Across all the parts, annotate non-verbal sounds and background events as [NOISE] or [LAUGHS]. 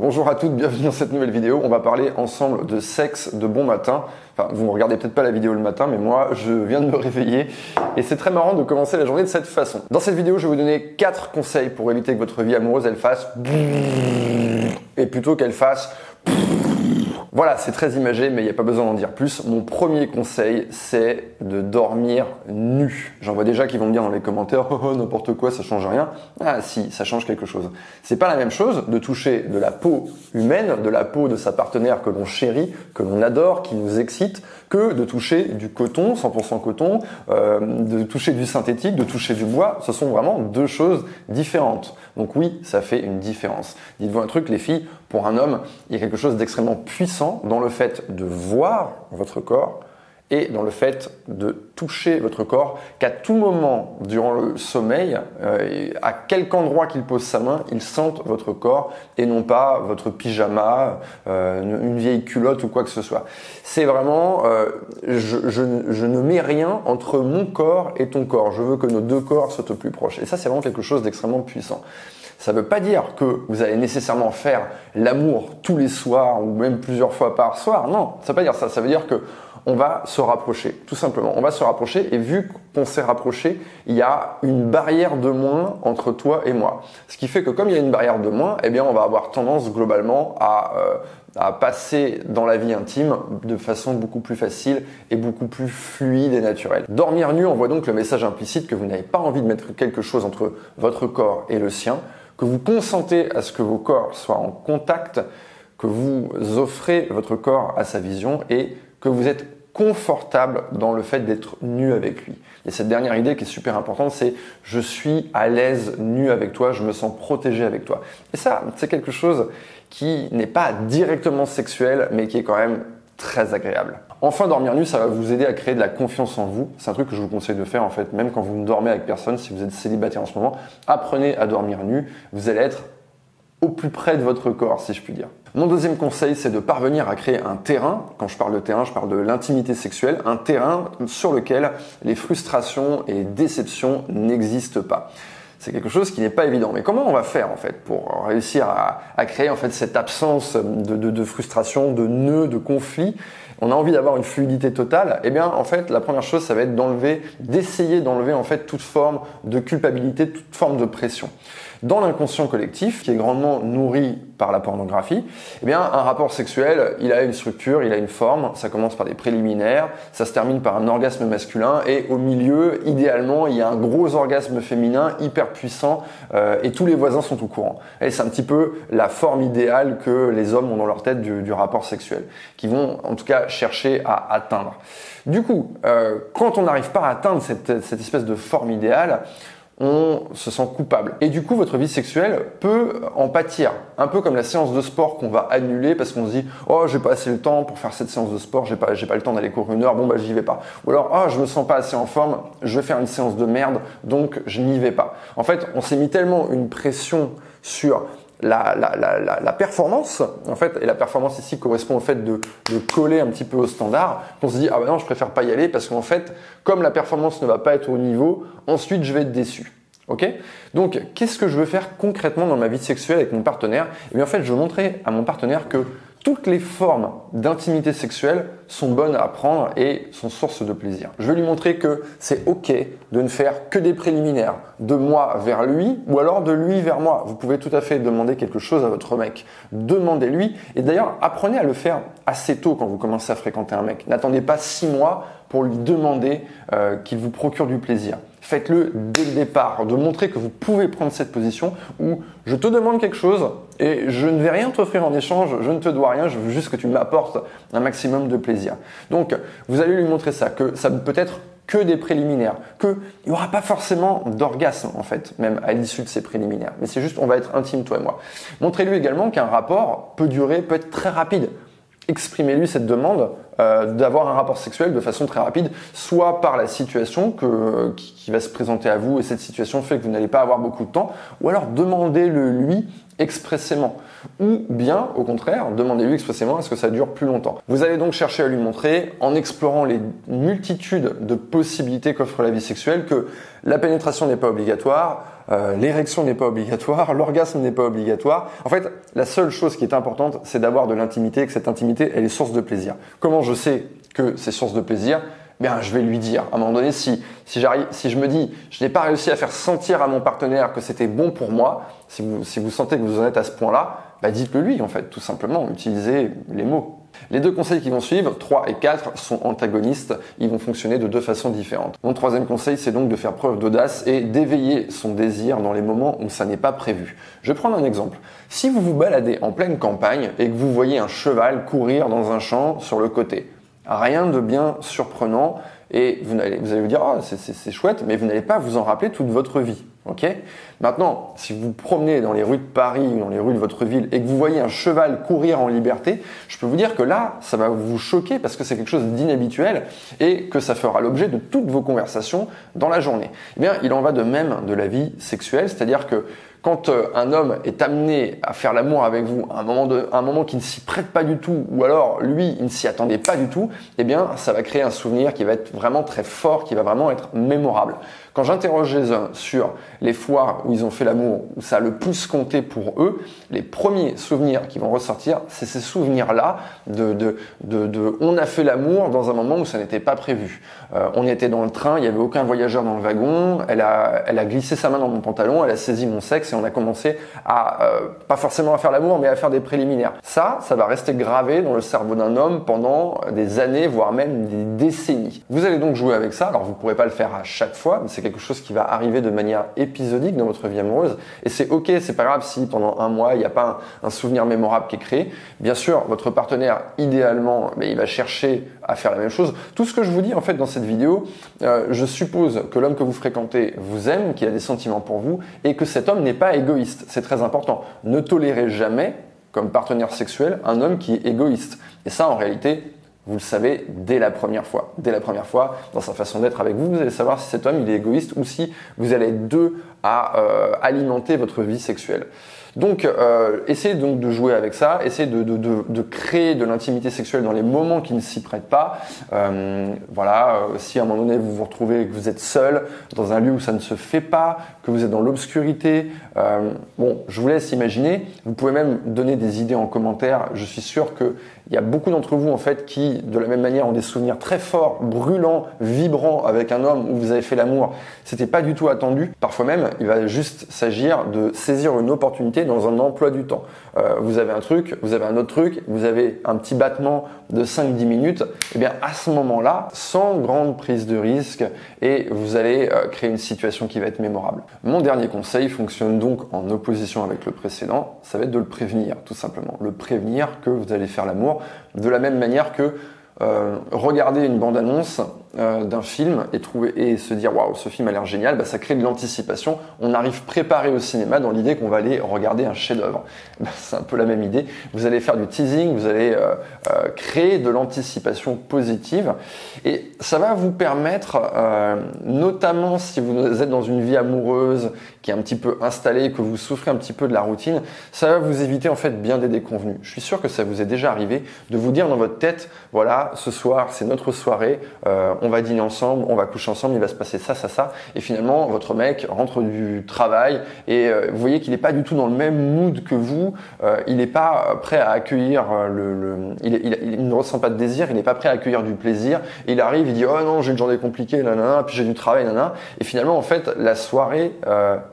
Bonjour à toutes, bienvenue dans cette nouvelle vidéo. On va parler ensemble de sexe de bon matin. Enfin, vous ne regardez peut-être pas la vidéo le matin, mais moi, je viens de me réveiller et c'est très marrant de commencer la journée de cette façon. Dans cette vidéo, je vais vous donner 4 conseils pour éviter que votre vie amoureuse, elle fasse et plutôt qu'elle fasse voilà, c'est très imagé, mais il n'y a pas besoin d'en dire plus. Mon premier conseil, c'est de dormir nu. J'en vois déjà qui vont me dire dans les commentaires, oh, oh n'importe quoi, ça change rien. Ah si, ça change quelque chose. C'est pas la même chose de toucher de la peau humaine, de la peau de sa partenaire que l'on chérit, que l'on adore, qui nous excite, que de toucher du coton, 100% coton, euh, de toucher du synthétique, de toucher du bois. Ce sont vraiment deux choses différentes. Donc oui, ça fait une différence. Dites-vous un truc, les filles, pour un homme, il y a quelque chose d'extrêmement puissant dans le fait de voir votre corps et dans le fait de toucher votre corps, qu'à tout moment durant le sommeil, euh, à quelque endroit qu'il pose sa main, il sente votre corps et non pas votre pyjama, euh, une vieille culotte ou quoi que ce soit. C'est vraiment, euh, je, ne mets rien entre mon corps et ton corps. Je veux que nos deux corps soient au plus proches. Et ça, c'est vraiment quelque chose d'extrêmement puissant. Ça ne veut pas dire que vous allez nécessairement faire l'amour tous les soirs ou même plusieurs fois par soir. Non, ça ne veut pas dire ça. Ça veut dire que on va se rapprocher, tout simplement. On va se rapprocher et vu qu'on s'est rapproché, il y a une barrière de moins entre toi et moi. Ce qui fait que comme il y a une barrière de moins, eh bien on va avoir tendance globalement à, euh, à passer dans la vie intime de façon beaucoup plus facile et beaucoup plus fluide et naturelle. Dormir nu envoie donc le message implicite que vous n'avez pas envie de mettre quelque chose entre votre corps et le sien, que vous consentez à ce que vos corps soient en contact, que vous offrez votre corps à sa vision et que vous êtes confortable dans le fait d'être nu avec lui. Et cette dernière idée qui est super importante, c'est je suis à l'aise nu avec toi, je me sens protégé avec toi. Et ça, c'est quelque chose qui n'est pas directement sexuel, mais qui est quand même très agréable. Enfin, dormir nu, ça va vous aider à créer de la confiance en vous. C'est un truc que je vous conseille de faire en fait, même quand vous ne dormez avec personne, si vous êtes célibataire en ce moment, apprenez à dormir nu. Vous allez être au plus près de votre corps, si je puis dire. Mon deuxième conseil, c'est de parvenir à créer un terrain. Quand je parle de terrain, je parle de l'intimité sexuelle, un terrain sur lequel les frustrations et déceptions n'existent pas. C'est quelque chose qui n'est pas évident. Mais comment on va faire en fait pour réussir à, créer en fait cette absence de, de frustration, de nœuds, de conflits? On a envie d'avoir une fluidité totale, eh bien en fait la première chose ça va être d'enlever, d'essayer d'enlever en fait toute forme de culpabilité, toute forme de pression dans l'inconscient collectif, qui est grandement nourri par la pornographie, eh bien, un rapport sexuel, il a une structure, il a une forme, ça commence par des préliminaires, ça se termine par un orgasme masculin, et au milieu, idéalement, il y a un gros orgasme féminin hyper puissant, euh, et tous les voisins sont au courant. Et c'est un petit peu la forme idéale que les hommes ont dans leur tête du, rapport sexuel, qui vont en tout cas chercher à atteindre. Du coup, euh, quand on n'arrive pas à atteindre cette, cette espèce de forme idéale, on se sent coupable. Et du coup, votre vie sexuelle peut en pâtir. Un peu comme la séance de sport qu'on va annuler parce qu'on se dit Oh, j'ai pas assez le temps pour faire cette séance de sport, j'ai pas, le temps d'aller courir une heure, bon bah j'y vais pas. Ou alors Oh, je me sens pas assez en forme, je vais faire une séance de merde, donc je n'y vais pas. En fait, on s'est mis tellement une pression sur la, la, la, la, performance, en fait, et la performance ici correspond au fait de, de coller un petit peu au standard, qu'on se dit, ah ben non, je préfère pas y aller parce qu'en fait, comme la performance ne va pas être au niveau, ensuite je vais être déçu. Ok? Donc, qu'est-ce que je veux faire concrètement dans ma vie sexuelle avec mon partenaire? Eh bien, en fait, je veux montrer à mon partenaire que toutes les formes d'intimité sexuelle sont bonnes à apprendre et sont source de plaisir. Je vais lui montrer que c'est ok de ne faire que des préliminaires, de moi vers lui ou alors de lui vers moi. Vous pouvez tout à fait demander quelque chose à votre mec. Demandez-lui et d'ailleurs apprenez à le faire assez tôt quand vous commencez à fréquenter un mec. N'attendez pas six mois pour lui demander euh, qu'il vous procure du plaisir faites-le dès le départ, de montrer que vous pouvez prendre cette position où je te demande quelque chose et je ne vais rien t'offrir en échange, je ne te dois rien, je veux juste que tu m'apportes un maximum de plaisir. Donc, vous allez lui montrer ça, que ça ne peut être que des préliminaires, qu'il n'y aura pas forcément d'orgasme en fait, même à l'issue de ces préliminaires. Mais c'est juste, on va être intime toi et moi. Montrez-lui également qu'un rapport peut durer, peut être très rapide exprimez-lui cette demande euh, d'avoir un rapport sexuel de façon très rapide, soit par la situation que, qui, va se présenter à vous et cette situation fait que vous n'allez pas avoir beaucoup de temps, ou alors demandez-le lui expressément. Ou bien, au contraire, demandez-lui expressément est-ce que ça dure plus longtemps? Vous allez donc chercher à lui montrer, en explorant les multitudes de possibilités qu'offre la vie sexuelle, que la pénétration n'est pas obligatoire, euh, l'érection n'est pas obligatoire, [LAUGHS] l'orgasme n'est pas obligatoire. En fait, la seule chose qui est importante, c'est d'avoir de l'intimité, que cette intimité, elle est source de plaisir. Comment je sais que c'est source de plaisir? Bien, je vais lui dire. À un moment donné, si, si, si je me dis, je n'ai pas réussi à faire sentir à mon partenaire que c'était bon pour moi, si vous, sentez que vous en êtes à ce point-là, bah dites-le lui, en fait, tout simplement. Utilisez les mots. Les deux conseils qui vont suivre, 3 et 4, sont antagonistes. Ils vont fonctionner de deux façons différentes. Mon troisième conseil, c'est donc de faire preuve d'audace et d'éveiller son désir dans les moments où ça n'est pas prévu. Je vais prendre un exemple. Si vous vous baladez en pleine campagne et que vous voyez un cheval courir dans un champ sur le côté, rien de bien surprenant et vous allez vous, dire oh, c'est chouette, mais vous n'allez pas vous en rappeler toute votre vie. Ok? Maintenant, si vous promenez dans les rues de Paris ou dans les rues de votre ville et que vous voyez un cheval courir en liberté, je peux vous dire que là, ça va vous choquer parce que c'est quelque chose d'inhabituel et que ça fera l'objet de toutes vos conversations dans la journée. Eh bien, il en va de même de la vie sexuelle, c'est-à-dire que quand euh, un homme est amené à faire l'amour avec vous à un moment, de, un moment qui ne s'y prête pas du tout, ou alors lui, il ne s'y attendait pas du tout, eh bien, ça va créer un souvenir qui va être vraiment très fort, qui va vraiment être mémorable. Quand j'interroge les uns sur les fois où ils ont fait l'amour, où ça a le plus compté pour eux, les premiers souvenirs qui vont ressortir, c'est ces souvenirs-là de, de, de, on a fait l'amour dans un moment où ça n'était pas prévu. Euh, on était dans le train, il n'y avait aucun voyageur dans le wagon, elle a, elle a glissé sa main dans mon pantalon, elle a saisi mon sexe et on a commencé à, euh, pas forcément à faire l'amour, mais à faire des préliminaires. Ça, ça va rester gravé dans le cerveau d'un homme pendant des années, voire même des décennies. Vous allez donc jouer avec ça, alors vous ne pourrez pas le faire à chaque fois, mais c'est quelque chose qui va arriver de manière épisodique dans votre vie amoureuse. Et c'est ok, c'est pas grave si pendant un mois il n'y a pas un, souvenir mémorable qui est créé. Bien sûr, votre partenaire, idéalement, mais il va chercher à faire la même chose. Tout ce que je vous dis en fait dans cette vidéo, euh, je suppose que l'homme que vous fréquentez vous aime, qu'il a des sentiments pour vous et que cet homme n'est pas égoïste. C'est très important. Ne tolérez jamais comme partenaire sexuel un homme qui est égoïste. Et ça, en réalité, vous le savez dès la première fois. Dès la première fois, dans sa façon d'être avec vous, vous allez savoir si cet homme il est égoïste ou si vous allez être deux à euh, alimenter votre vie sexuelle. Donc, euh, essayez donc de jouer avec ça, essayez de, de, de, créer de l'intimité sexuelle dans les moments qui ne s'y prêtent pas. Euh, voilà, si à un moment donné vous vous retrouvez que vous êtes seul dans un lieu où ça ne se fait pas, que vous êtes dans l'obscurité, euh, bon, je vous laisse imaginer. Vous pouvez même donner des idées en commentaire. Je suis sûr que il y a beaucoup d'entre vous en fait qui, de la même manière, ont des souvenirs très forts, brûlants, vibrants avec un homme où vous avez fait l'amour. C'était pas du tout attendu. Parfois même, il va juste s'agir de saisir une opportunité dans un emploi du temps. Euh, vous avez un truc, vous avez un autre truc, vous avez un petit battement de 5-10 minutes. Et eh bien à ce moment-là, sans grande prise de risque, et vous allez euh, créer une situation qui va être mémorable. Mon dernier conseil fonctionne donc en opposition avec le précédent. Ça va être de le prévenir, tout simplement. Le prévenir que vous allez faire l'amour de la même manière que euh, regarder une bande-annonce euh, d'un film et trouver et se dire waouh ce film a l'air génial, bah, ça crée de l'anticipation. On arrive préparé au cinéma dans l'idée qu'on va aller regarder un chef-d'œuvre. [LAUGHS] Bah, c'est un peu la même idée. Vous allez faire du teasing, vous allez euh, euh, créer de l'anticipation positive et ça va vous permettre, notamment si vous êtes dans une vie amoureuse qui est un petit peu installée, que vous souffrez un petit peu de la routine, ça va vous éviter en fait bien des déconvenus. Je suis sûr que ça vous est déjà arrivé de vous dire dans votre tête voilà ce soir c'est notre soirée on va dîner ensemble, on va coucher ensemble, il va se passer ça, ça, ça. Et finalement, votre mec rentre du travail et euh, vous voyez qu'il n'est pas du tout dans le même mood que vous. Euh, il n'est pas prêt à accueillir euh, le, il, ne ressent pas de désir, il n'est pas prêt à accueillir du plaisir. il arrive, il dit oh non, j'ai une journée compliquée, nanana, puis j'ai du travail, nanana. Et finalement, en fait, la soirée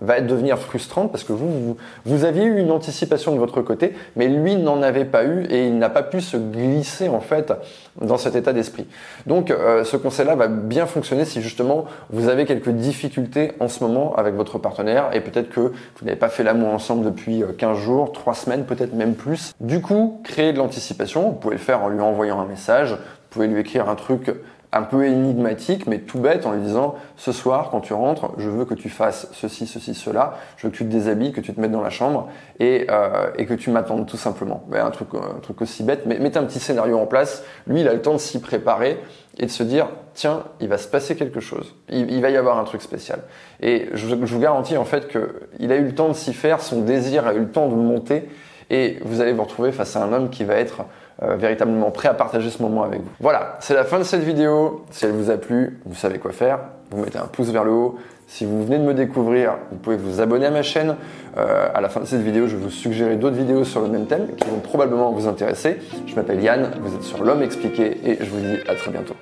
va devenir frustrante parce que vous, vous, vous aviez eu une anticipation de votre côté, mais lui n'en avait pas eu et il n'a pas pu se glisser en fait dans cet état d'esprit. Donc, ce conseil celle-là va bien fonctionner si justement vous avez quelques difficultés en ce moment avec votre partenaire et peut-être que vous n'avez pas fait l'amour ensemble depuis 15 euh, jours, 3 semaines, peut-être même plus. Du coup, créer de l'anticipation, vous pouvez le faire en lui envoyant un message, vous pouvez lui écrire un truc un peu énigmatique, mais tout bête, en lui disant ce soir, quand tu rentres, je veux que tu fasses ceci, ceci, cela, je veux que tu te déshabilles, que tu te mettes dans la chambre et, euh, que tu m'attendes tout simplement. Ben, un, truc, truc aussi bête, mais mettez un petit scénario en place. Lui, il a le temps de s'y préparer et de se dire tiens, il va se passer quelque chose, il, va y avoir un truc spécial. Et je, je vous garantis en fait qu'il a eu le temps de s'y faire, son désir a eu le temps de monter et vous allez vous retrouver face à un homme qui va être euh, véritablement prêt à partager ce moment avec vous. Voilà, c'est la fin de cette vidéo. Si elle vous a plu, vous savez quoi faire. Vous mettez un pouce vers le haut. Si vous venez de me découvrir, vous pouvez vous abonner à ma chaîne. Euh, à la fin de cette vidéo, je vais vous suggérer d'autres vidéos sur le même thème qui vont probablement vous intéresser. Je m'appelle Yann, vous êtes sur l'homme expliqué et je vous dis à très bientôt.